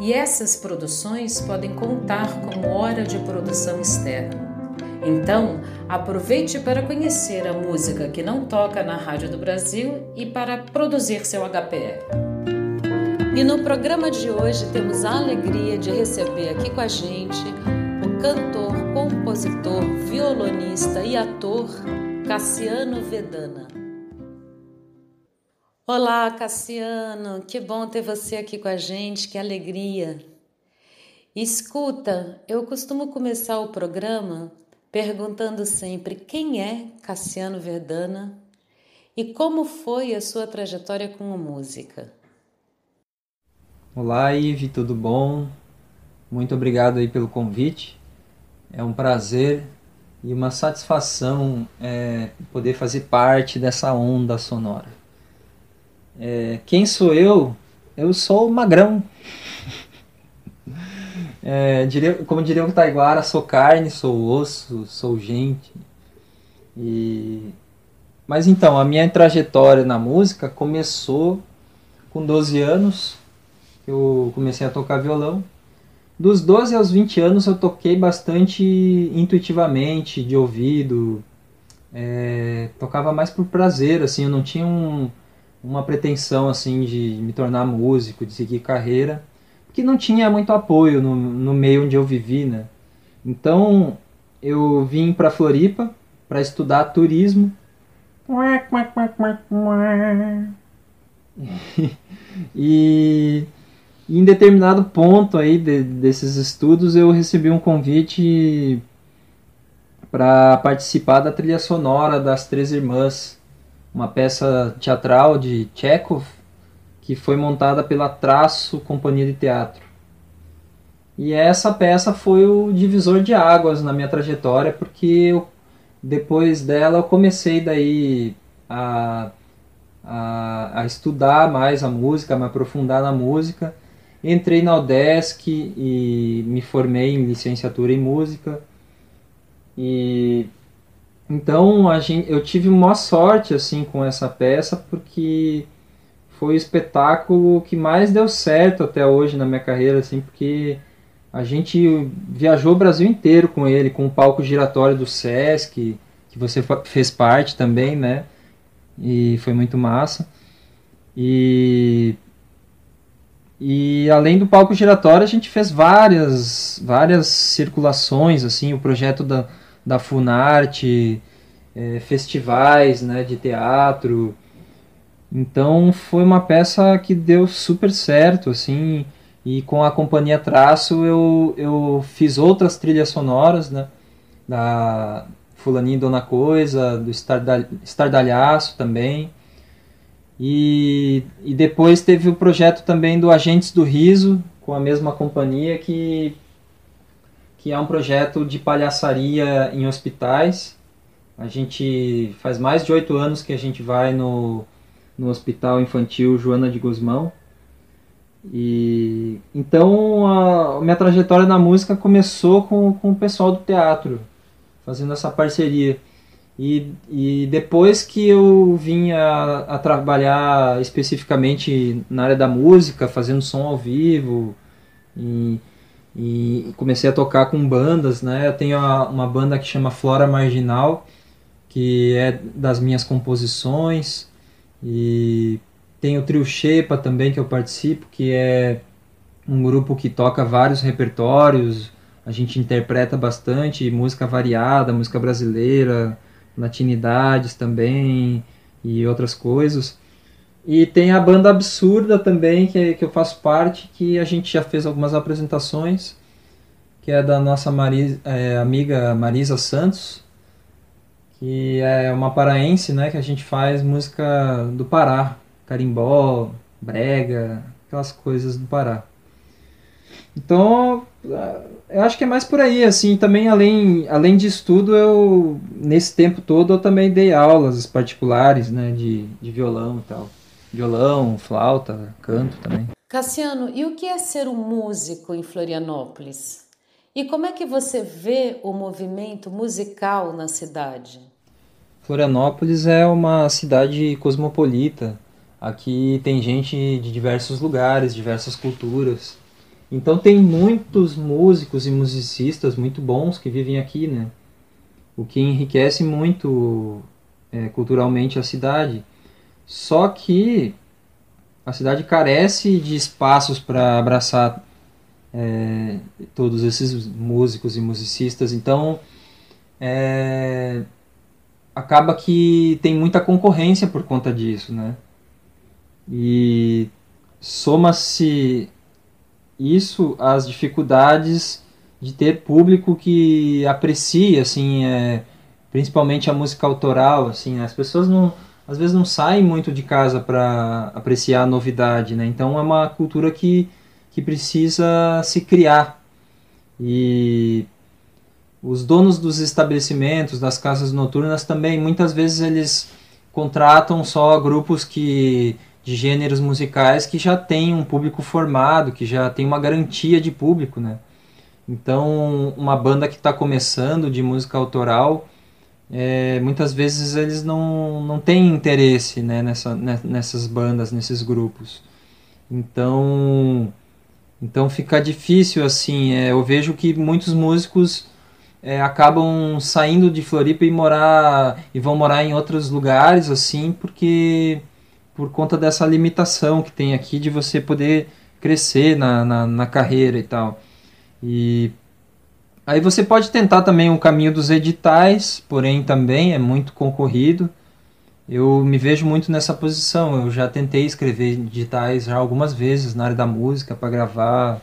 e essas produções podem contar como hora de produção externa. Então, aproveite para conhecer a música que não toca na Rádio do Brasil e para produzir seu HPR. E no programa de hoje temos a alegria de receber aqui com a gente o cantor, compositor, violonista e ator Cassiano Vedana. Olá, Cassiano, que bom ter você aqui com a gente, que alegria. Escuta, eu costumo começar o programa perguntando sempre quem é Cassiano Verdana e como foi a sua trajetória com a música. Olá, Ive, tudo bom? Muito obrigado aí pelo convite. É um prazer e uma satisfação é, poder fazer parte dessa onda sonora. É, quem sou eu? Eu sou magrão. É, diria, como diria o Taiguara, sou carne, sou osso, sou gente. E... Mas então, a minha trajetória na música começou com 12 anos, eu comecei a tocar violão. Dos 12 aos 20 anos eu toquei bastante intuitivamente, de ouvido. É, tocava mais por prazer, assim, eu não tinha um, uma pretensão assim de me tornar músico, de seguir carreira, que não tinha muito apoio no, no meio onde eu vivi, né? Então eu vim para Floripa para estudar turismo. e, e em determinado ponto aí de, desses estudos eu recebi um convite para participar da trilha sonora das Três Irmãs uma peça teatral de Chekhov que foi montada pela Traço Companhia de Teatro. E essa peça foi o divisor de águas na minha trajetória, porque eu, depois dela eu comecei daí a, a, a, estudar mais a música, a me aprofundar na música. Entrei na UDESC e me formei em licenciatura em música. E então a gente, eu tive uma sorte assim com essa peça porque foi o espetáculo que mais deu certo até hoje na minha carreira, assim, porque a gente viajou o Brasil inteiro com ele, com o palco giratório do Sesc, que você fez parte também, né? E foi muito massa. E e além do palco giratório, a gente fez várias várias circulações, assim, o projeto da da Funarte, é, festivais né, de teatro. Então foi uma peça que deu super certo, assim, e com a companhia Traço eu, eu fiz outras trilhas sonoras, né, da Fulaninho Dona Coisa, do Estardalhaço também, e, e depois teve o projeto também do Agentes do Riso, com a mesma companhia, que que é um projeto de palhaçaria em hospitais. A gente faz mais de oito anos que a gente vai no, no Hospital Infantil Joana de Guzmão. E então a, a minha trajetória na música começou com, com o pessoal do teatro, fazendo essa parceria. E, e depois que eu vim a, a trabalhar especificamente na área da música, fazendo som ao vivo, e comecei a tocar com bandas, né? Eu tenho uma banda que chama Flora Marginal, que é das minhas composições, e tem o Trio Shepa também que eu participo, que é um grupo que toca vários repertórios, a gente interpreta bastante música variada, música brasileira, latinidades também e outras coisas. E tem a banda Absurda também, que, que eu faço parte, que a gente já fez algumas apresentações, que é da nossa Maris, é, amiga Marisa Santos, que é uma paraense, né, que a gente faz música do Pará, carimbó, brega, aquelas coisas do Pará. Então, eu acho que é mais por aí, assim, também além, além de estudo, eu, nesse tempo todo, eu também dei aulas particulares, né, de, de violão e tal. Violão, flauta, canto também. Cassiano, e o que é ser um músico em Florianópolis? E como é que você vê o movimento musical na cidade? Florianópolis é uma cidade cosmopolita. Aqui tem gente de diversos lugares, diversas culturas. Então tem muitos músicos e musicistas muito bons que vivem aqui, né? O que enriquece muito é, culturalmente a cidade. Só que a cidade carece de espaços para abraçar é, todos esses músicos e musicistas. Então é, acaba que tem muita concorrência por conta disso, né? E soma-se isso às dificuldades de ter público que aprecia, assim, é, principalmente a música autoral, assim, as pessoas não, às vezes não saem muito de casa para apreciar a novidade, né? Então é uma cultura que, que precisa se criar e os donos dos estabelecimentos, das casas noturnas também, muitas vezes eles contratam só grupos que de gêneros musicais que já tem um público formado, que já tem uma garantia de público, né? Então, uma banda que está começando de música autoral, é, muitas vezes eles não, não têm interesse né, nessa, nessas bandas, nesses grupos. Então, então fica difícil assim. É, eu vejo que muitos músicos é, acabam saindo de Floripa e morar e vão morar em outros lugares assim, porque por conta dessa limitação que tem aqui de você poder crescer na, na, na carreira e tal. E aí você pode tentar também o caminho dos editais, porém também é muito concorrido. Eu me vejo muito nessa posição. Eu já tentei escrever editais já algumas vezes na área da música para gravar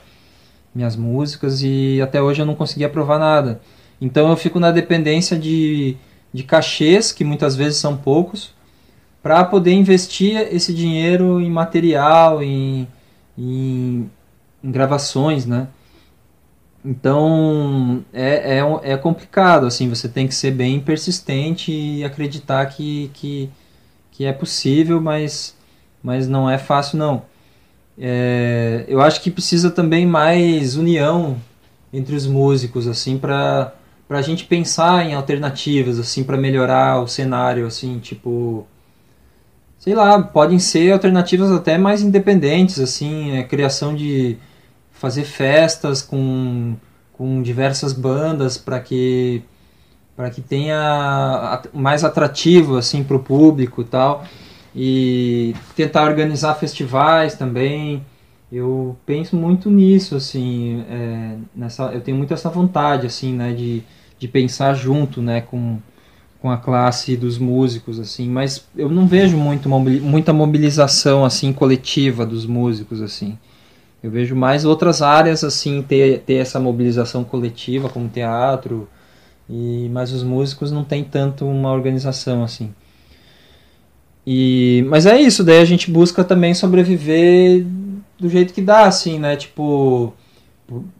minhas músicas e até hoje eu não consegui aprovar nada. Então eu fico na dependência de, de cachês, que muitas vezes são poucos, para poder investir esse dinheiro em material, em, em, em gravações, né? Então é, é, é complicado, assim, você tem que ser bem persistente e acreditar que, que, que é possível, mas, mas não é fácil não. É, eu acho que precisa também mais união entre os músicos, assim, para a gente pensar em alternativas, assim, para melhorar o cenário, assim, tipo sei lá, podem ser alternativas até mais independentes, assim, a é, criação de fazer festas com, com diversas bandas para que para que tenha mais atrativo assim para o público e tal. E tentar organizar festivais também. Eu penso muito nisso assim é, nessa eu tenho muito essa vontade assim né de, de pensar junto né com com a classe dos músicos assim. Mas eu não vejo muito muita mobilização assim coletiva dos músicos assim eu vejo mais outras áreas assim ter, ter essa mobilização coletiva como teatro e mas os músicos não tem tanto uma organização assim. E mas é isso daí a gente busca também sobreviver do jeito que dá assim né? Tipo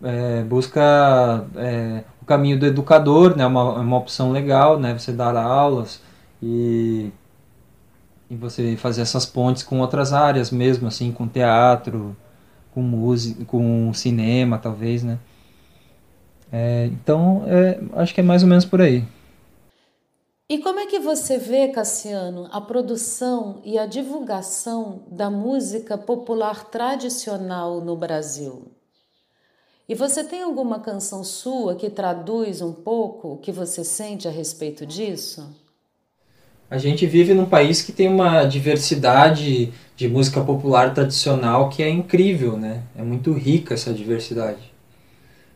é, busca é, caminho do educador, né, uma, uma opção legal, né, você dar aulas e, e você fazer essas pontes com outras áreas mesmo, assim, com teatro, com música, com cinema, talvez, né. É, então, é, acho que é mais ou menos por aí. E como é que você vê, Cassiano, a produção e a divulgação da música popular tradicional no Brasil? E você tem alguma canção sua que traduz um pouco o que você sente a respeito disso? A gente vive num país que tem uma diversidade de música popular tradicional que é incrível, né? É muito rica essa diversidade.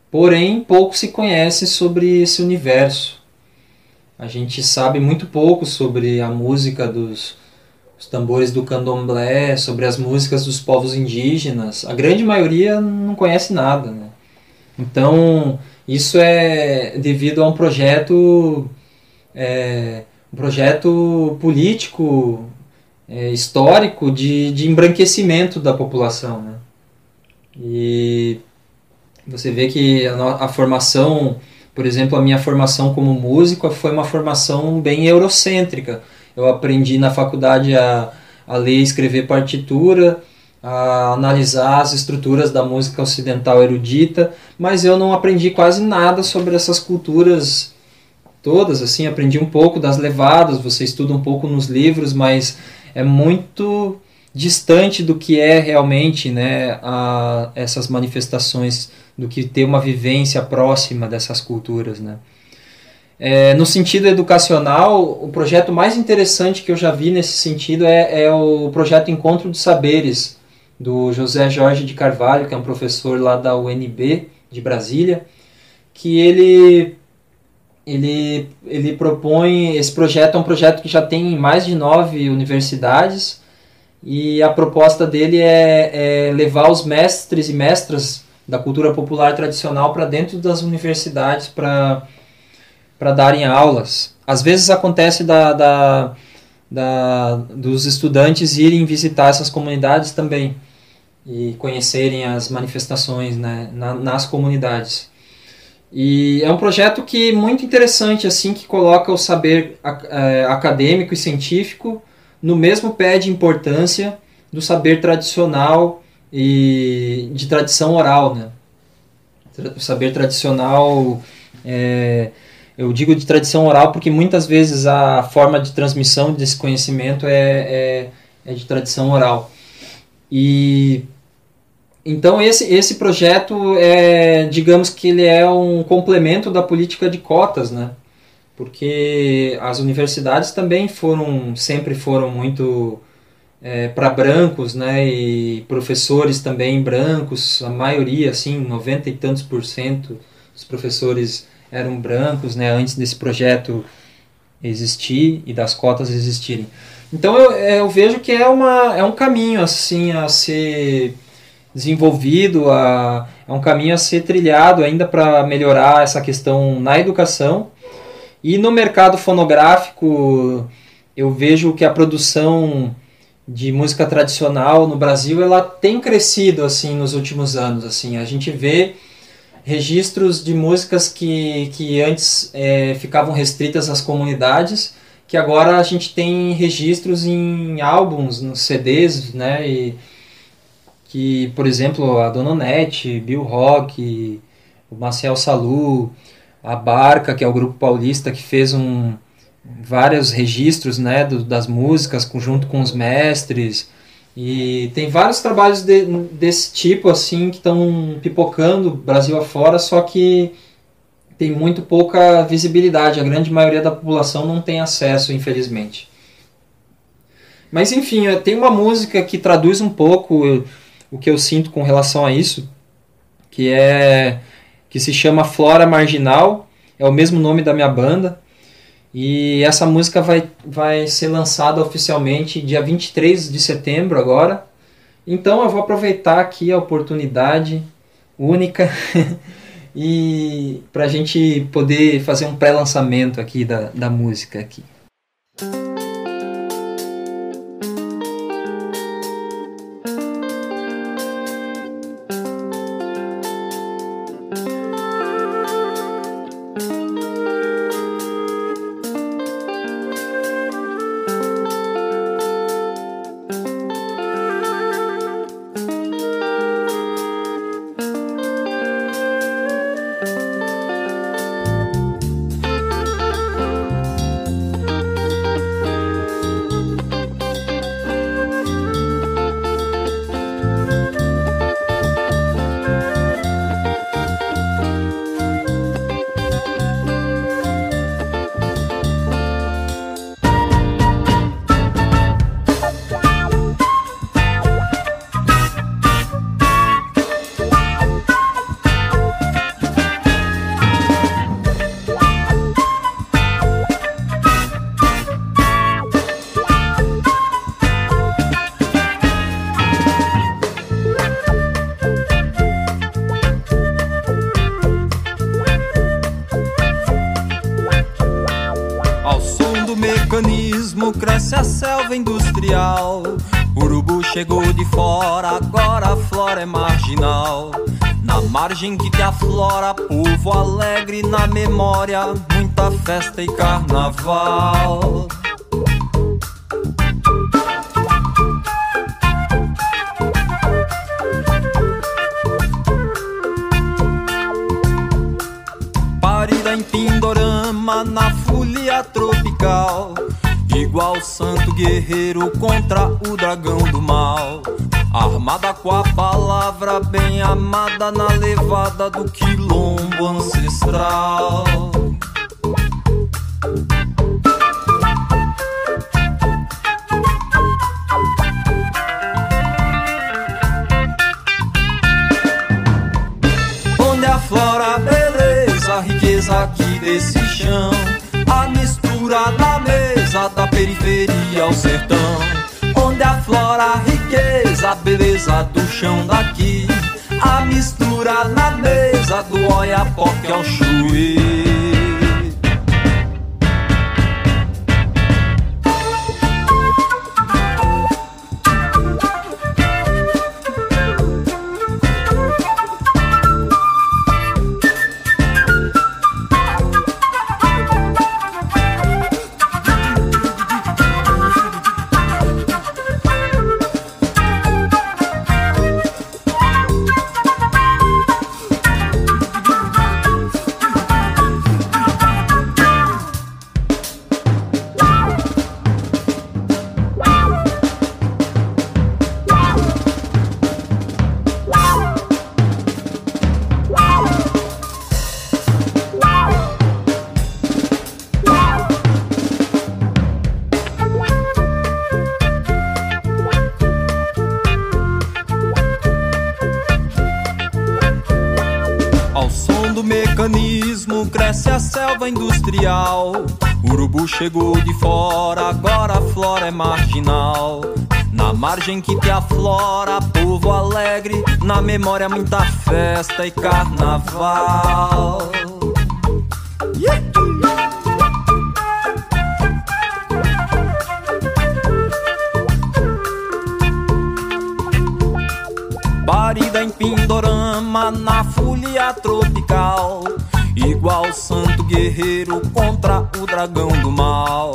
Porém, pouco se conhece sobre esse universo. A gente sabe muito pouco sobre a música dos os tambores do candomblé, sobre as músicas dos povos indígenas. A grande maioria não conhece nada, né? Então, isso é devido a um projeto, é, um projeto político, é, histórico de, de embranquecimento da população. Né? E Você vê que a, a formação, por exemplo, a minha formação como músico foi uma formação bem eurocêntrica. Eu aprendi na faculdade a, a ler e escrever partitura, a analisar as estruturas da música ocidental erudita, mas eu não aprendi quase nada sobre essas culturas todas, assim, aprendi um pouco das levadas, você estuda um pouco nos livros, mas é muito distante do que é realmente, né, a, essas manifestações, do que ter uma vivência próxima dessas culturas, né. É, no sentido educacional, o projeto mais interessante que eu já vi nesse sentido é, é o projeto Encontro de Saberes, do José Jorge de Carvalho, que é um professor lá da UNB de Brasília, que ele ele, ele propõe esse projeto é um projeto que já tem mais de nove universidades e a proposta dele é, é levar os mestres e mestras da cultura popular tradicional para dentro das universidades para darem aulas. Às vezes acontece da, da, da, dos estudantes irem visitar essas comunidades também e conhecerem as manifestações né, na, nas comunidades. E é um projeto que muito interessante assim que coloca o saber é, acadêmico e científico no mesmo pé de importância do saber tradicional e de tradição oral, né? O saber tradicional, é, eu digo de tradição oral porque muitas vezes a forma de transmissão desse conhecimento é, é, é de tradição oral. E então esse, esse projeto é, digamos que ele é um complemento da política de cotas, né? Porque as universidades também foram, sempre foram muito é, para brancos, né? E professores também brancos, a maioria, assim, 90 e tantos por cento dos professores eram brancos, né? Antes desse projeto existir e das cotas existirem. Então eu, eu vejo que é, uma, é um caminho assim a ser desenvolvido, a, é um caminho a ser trilhado ainda para melhorar essa questão na educação. E no mercado fonográfico, eu vejo que a produção de música tradicional no Brasil ela tem crescido assim nos últimos anos assim a gente vê registros de músicas que, que antes é, ficavam restritas às comunidades que agora a gente tem registros em álbuns nos CDs né e que, por exemplo, a Dona Onete, Bill Rock, o Marcel Salu, a Barca, que é o grupo paulista que fez um, vários registros né, do, das músicas junto com os mestres. E tem vários trabalhos de, desse tipo assim que estão pipocando Brasil afora, só que tem muito pouca visibilidade. A grande maioria da população não tem acesso, infelizmente. Mas enfim, tem uma música que traduz um pouco o que eu sinto com relação a isso, que é que se chama Flora Marginal, é o mesmo nome da minha banda. E essa música vai, vai ser lançada oficialmente dia 23 de setembro agora. Então eu vou aproveitar aqui a oportunidade única e para a gente poder fazer um pré-lançamento aqui da, da música aqui. reserva industrial. Urubu chegou de fora, agora a flora é marginal. Na margem que te aflora, povo alegre na memória, muita festa e carnaval. Parida em Pindorama, na folia tropical. Igual santo guerreiro contra o dragão do mal. Armada com a palavra bem amada na levada do quilombo ancestral. Onde aflora a beleza, a riqueza aqui desse chão. A mistura da mesa periferia ao sertão. Onde aflora a riqueza, a beleza do chão daqui. A mistura na mesa do Oiapoque ao Chuí. Do mecanismo cresce a selva industrial. Urubu chegou de fora, agora a flora é marginal. Na margem que te aflora, povo alegre, na memória muita festa e carnaval. Parida em Pindorama, na tropical. Igual santo guerreiro contra o dragão do mal.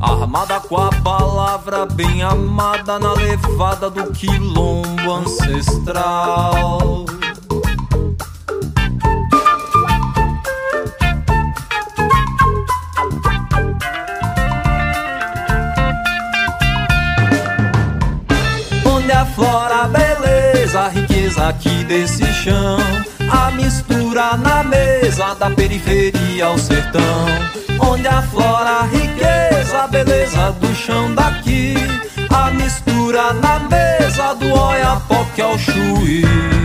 Armada com a palavra bem amada na levada do quilombo ancestral. Onde aflora a beleza, a riqueza aqui desse chão. A mistura na mesa da periferia ao sertão. Onde aflora a riqueza, a beleza do chão daqui. A mistura na mesa do Oiapoque ao Chuí.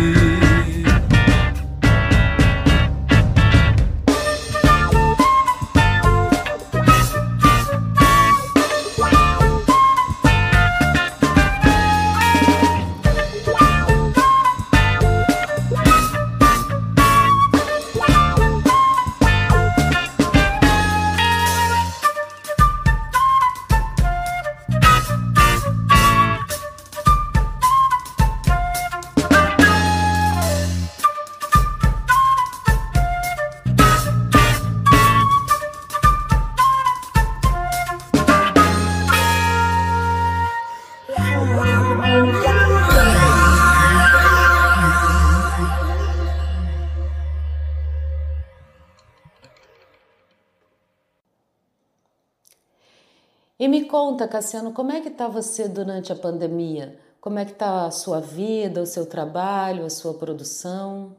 Conta, Cassiano, como é que está você durante a pandemia? Como é que está a sua vida, o seu trabalho, a sua produção?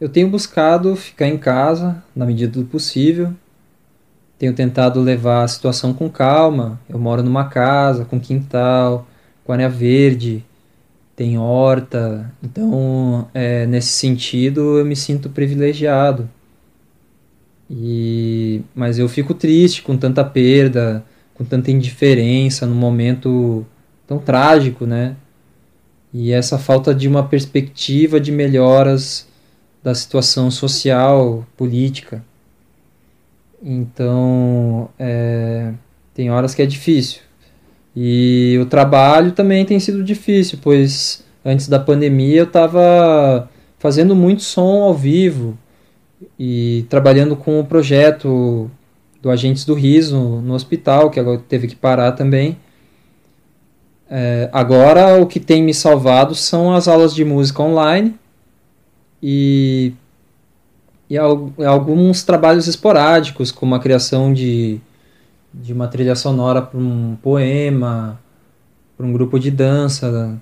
Eu tenho buscado ficar em casa na medida do possível. Tenho tentado levar a situação com calma. Eu moro numa casa com quintal, com área verde, tem horta. Então, é, nesse sentido, eu me sinto privilegiado. E mas eu fico triste com tanta perda, com tanta indiferença num momento tão trágico, né? E essa falta de uma perspectiva de melhoras da situação social, política. Então, é, tem horas que é difícil. E o trabalho também tem sido difícil, pois antes da pandemia eu estava fazendo muito som ao vivo e trabalhando com o projeto do Agentes do Riso no hospital, que agora teve que parar também. É, agora o que tem me salvado são as aulas de música online e, e alguns trabalhos esporádicos, como a criação de, de uma trilha sonora para um poema, para um grupo de dança,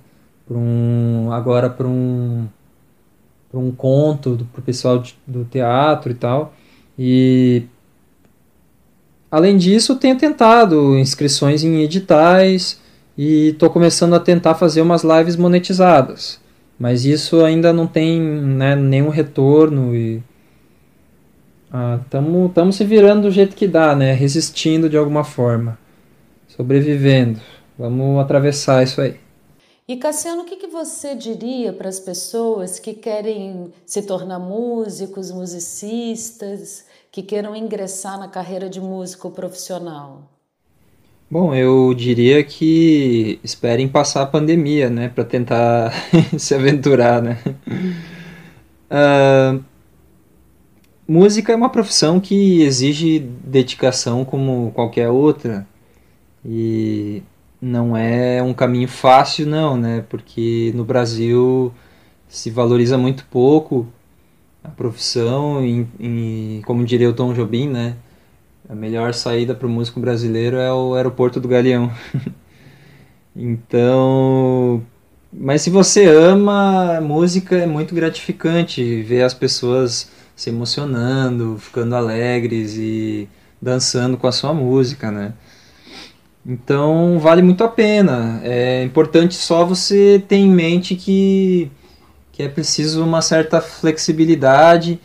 para um, agora para um, um conto para o pessoal de, do teatro e tal. E além disso, tenho tentado inscrições em editais e estou começando a tentar fazer umas lives monetizadas. Mas isso ainda não tem né, nenhum retorno e estamos ah, se virando do jeito que dá, né? Resistindo de alguma forma, sobrevivendo. Vamos atravessar isso aí. E Cassiano, o que, que você diria para as pessoas que querem se tornar músicos, musicistas, que queiram ingressar na carreira de músico profissional? Bom, eu diria que esperem passar a pandemia, né, para tentar se aventurar, né. Uh, música é uma profissão que exige dedicação como qualquer outra e não é um caminho fácil não, né? Porque no Brasil se valoriza muito pouco a profissão e, como diria o Tom Jobim, né? A melhor saída para o músico brasileiro é o aeroporto do Galeão. então, mas se você ama música é muito gratificante ver as pessoas se emocionando, ficando alegres e dançando com a sua música, né? Então vale muito a pena. É importante só você ter em mente que, que é preciso uma certa flexibilidade,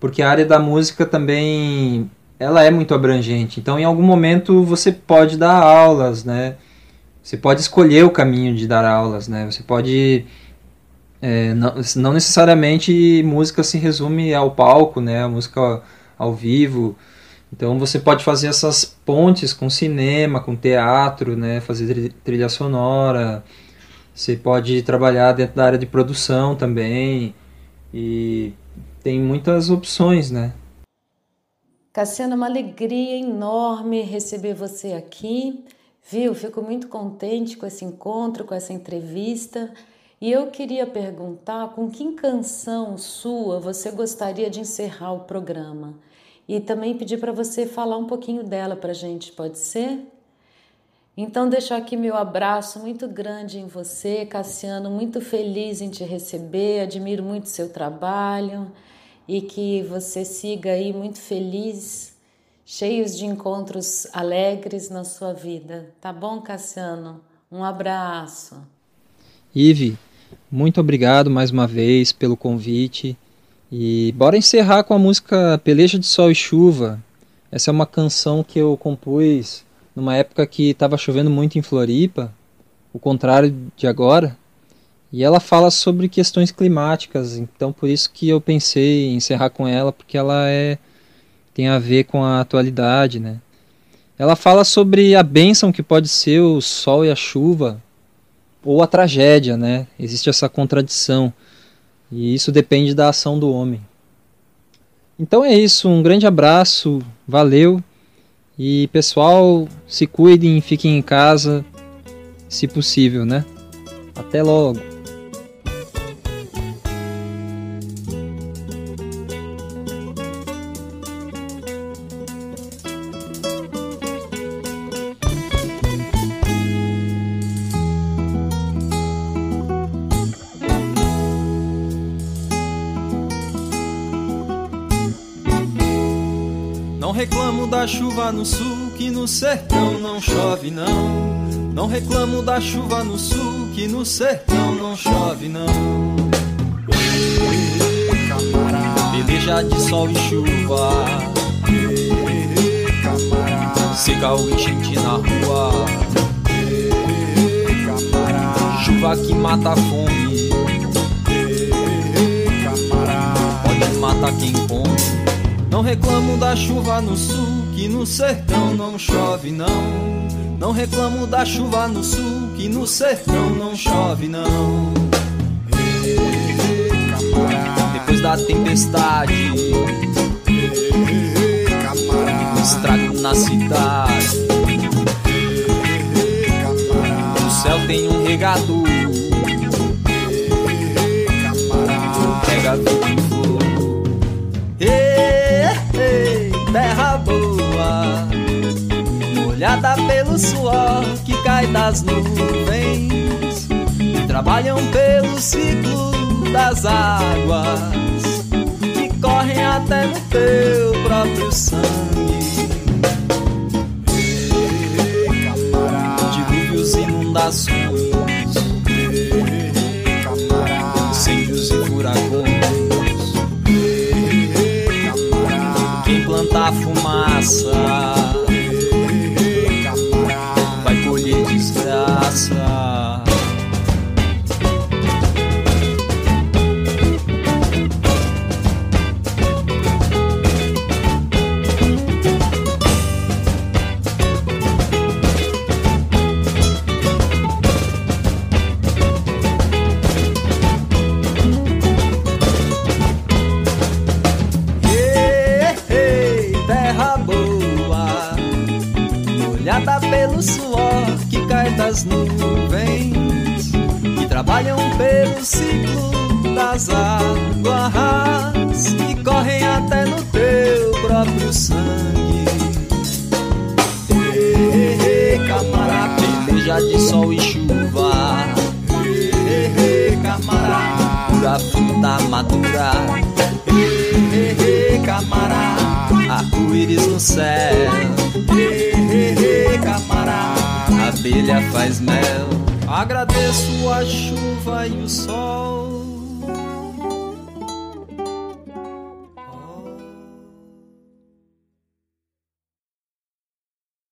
porque a área da música também ela é muito abrangente. Então em algum momento você pode dar aulas, né? Você pode escolher o caminho de dar aulas, né? Você pode é, não, não necessariamente música se resume ao palco, né? A música ao vivo. Então você pode fazer essas pontes com cinema, com teatro, né? fazer trilha sonora. Você pode trabalhar dentro da área de produção também. E tem muitas opções, né? Cassiano, é uma alegria enorme receber você aqui. Viu? Fico muito contente com esse encontro, com essa entrevista. E eu queria perguntar com que canção sua você gostaria de encerrar o programa? E também pedir para você falar um pouquinho dela para a gente, pode ser? Então, deixo aqui meu abraço muito grande em você, Cassiano, muito feliz em te receber, admiro muito seu trabalho e que você siga aí muito feliz, cheios de encontros alegres na sua vida. Tá bom, Cassiano? Um abraço. Ive, muito obrigado mais uma vez pelo convite. E bora encerrar com a música Peleja de Sol e Chuva. Essa é uma canção que eu compus numa época que estava chovendo muito em Floripa, o contrário de agora. E ela fala sobre questões climáticas, então por isso que eu pensei em encerrar com ela, porque ela é tem a ver com a atualidade, né? Ela fala sobre a bênção que pode ser o sol e a chuva, ou a tragédia, né? Existe essa contradição. E isso depende da ação do homem. Então é isso, um grande abraço, valeu. E pessoal, se cuidem, fiquem em casa, se possível, né? Até logo. No sul, que no sertão não chove não. Não reclamo da chuva no sul, que no sertão não chove não. Peleja de sol e chuva. Seca o enchente na rua. Chuva que mata a fome. Pode matar quem come. Não reclamo da chuva no sul que no sertão não chove não. Não reclamo da chuva no sul, que no sertão não chove não. Depois da tempestade, estrago na cidade. No céu tem um regador. Molhada pelo suor que cai das nuvens. Que trabalham pelo ciclo das águas que correm até no teu próprio sangue. Dilúvios, inundações, incêndios e furacões. Quem plantar fumaça vai pelo suor que cai das nuvens, que trabalham pelo ciclo das águas, que correm até no teu próprio sangue. Ei, camarada, peleja de sol e chuva. Ei, camarada, pura fruta madura. Ei, camarada, arco-íris no céu. Ei, camarada, abelha faz mel. Agradeço a chuva e o sol